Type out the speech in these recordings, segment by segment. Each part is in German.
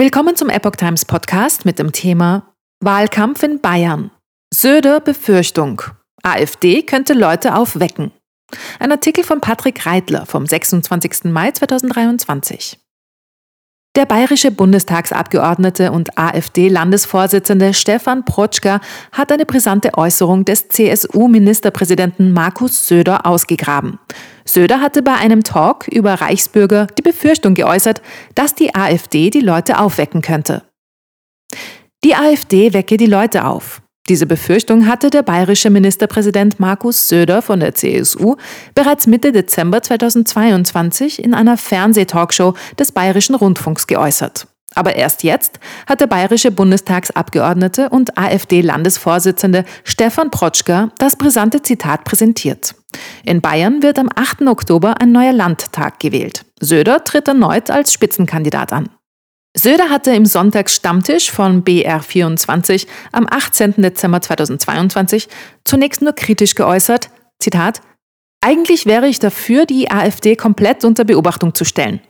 Willkommen zum Epoch Times Podcast mit dem Thema Wahlkampf in Bayern. Söder Befürchtung. AfD könnte Leute aufwecken. Ein Artikel von Patrick Reitler vom 26. Mai 2023. Der bayerische Bundestagsabgeordnete und AfD-Landesvorsitzende Stefan Protschka hat eine brisante Äußerung des CSU-Ministerpräsidenten Markus Söder ausgegraben. Söder hatte bei einem Talk über Reichsbürger die Befürchtung geäußert, dass die AfD die Leute aufwecken könnte. Die AfD wecke die Leute auf. Diese Befürchtung hatte der bayerische Ministerpräsident Markus Söder von der CSU bereits Mitte Dezember 2022 in einer Fernsehtalkshow des Bayerischen Rundfunks geäußert. Aber erst jetzt hat der bayerische Bundestagsabgeordnete und AfD-Landesvorsitzende Stefan Protschka das brisante Zitat präsentiert. In Bayern wird am 8. Oktober ein neuer Landtag gewählt. Söder tritt erneut als Spitzenkandidat an. Söder hatte im Sonntagsstammtisch von BR24 am 18. Dezember 2022 zunächst nur kritisch geäußert, Zitat, eigentlich wäre ich dafür, die AfD komplett unter Beobachtung zu stellen,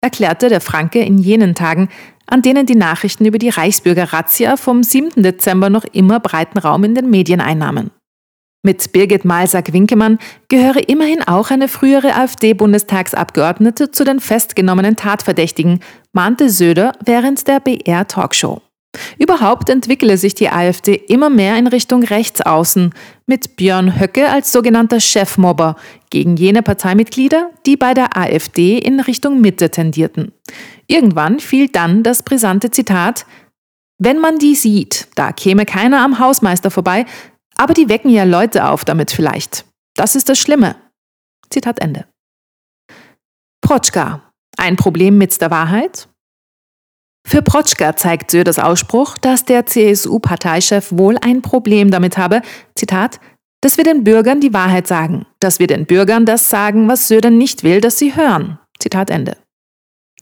erklärte der Franke in jenen Tagen, an denen die Nachrichten über die Reichsbürger-Razzia vom 7. Dezember noch immer breiten Raum in den Medien einnahmen. Mit Birgit Malsack-Winkemann gehöre immerhin auch eine frühere AfD-Bundestagsabgeordnete zu den festgenommenen Tatverdächtigen, mahnte Söder während der BR-Talkshow. Überhaupt entwickle sich die AfD immer mehr in Richtung Rechtsaußen, mit Björn Höcke als sogenannter Chefmobber gegen jene Parteimitglieder, die bei der AfD in Richtung Mitte tendierten. Irgendwann fiel dann das brisante Zitat Wenn man die sieht, da käme keiner am Hausmeister vorbei, aber die wecken ja Leute auf damit vielleicht. Das ist das Schlimme. Zitat Ende. Protschka. Ein Problem mit der Wahrheit? Für Protschka zeigt Söders Ausspruch, dass der CSU-Parteichef wohl ein Problem damit habe, Zitat, dass wir den Bürgern die Wahrheit sagen, dass wir den Bürgern das sagen, was Söder nicht will, dass sie hören. Zitat Ende.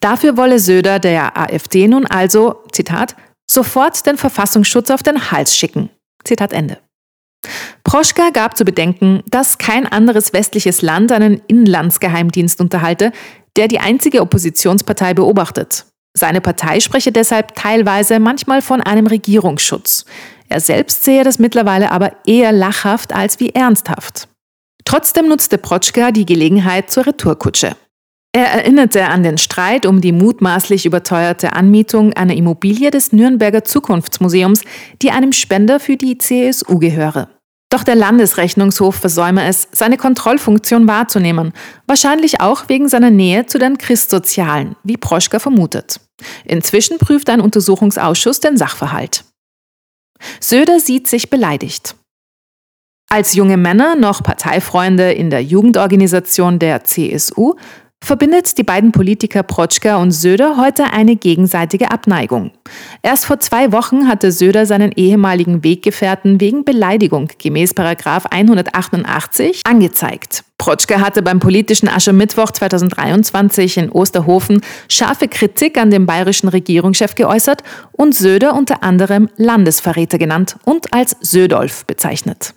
Dafür wolle Söder der AfD nun also, Zitat, sofort den Verfassungsschutz auf den Hals schicken. Zitat Ende. Proschka gab zu bedenken, dass kein anderes westliches Land einen Inlandsgeheimdienst unterhalte, der die einzige Oppositionspartei beobachtet. Seine Partei spreche deshalb teilweise manchmal von einem Regierungsschutz. Er selbst sehe das mittlerweile aber eher lachhaft als wie ernsthaft. Trotzdem nutzte Protschka die Gelegenheit zur Retourkutsche. Er erinnerte an den Streit um die mutmaßlich überteuerte Anmietung einer Immobilie des Nürnberger Zukunftsmuseums, die einem Spender für die CSU gehöre. Doch der Landesrechnungshof versäume es, seine Kontrollfunktion wahrzunehmen, wahrscheinlich auch wegen seiner Nähe zu den Christsozialen, wie Proschka vermutet. Inzwischen prüft ein Untersuchungsausschuss den Sachverhalt. Söder sieht sich beleidigt. Als junge Männer noch Parteifreunde in der Jugendorganisation der CSU verbindet die beiden Politiker Protschka und Söder heute eine gegenseitige Abneigung. Erst vor zwei Wochen hatte Söder seinen ehemaligen Weggefährten wegen Beleidigung gemäß 188 angezeigt. Protschka hatte beim politischen Aschermittwoch 2023 in Osterhofen scharfe Kritik an dem bayerischen Regierungschef geäußert und Söder unter anderem Landesverräter genannt und als Södolf bezeichnet.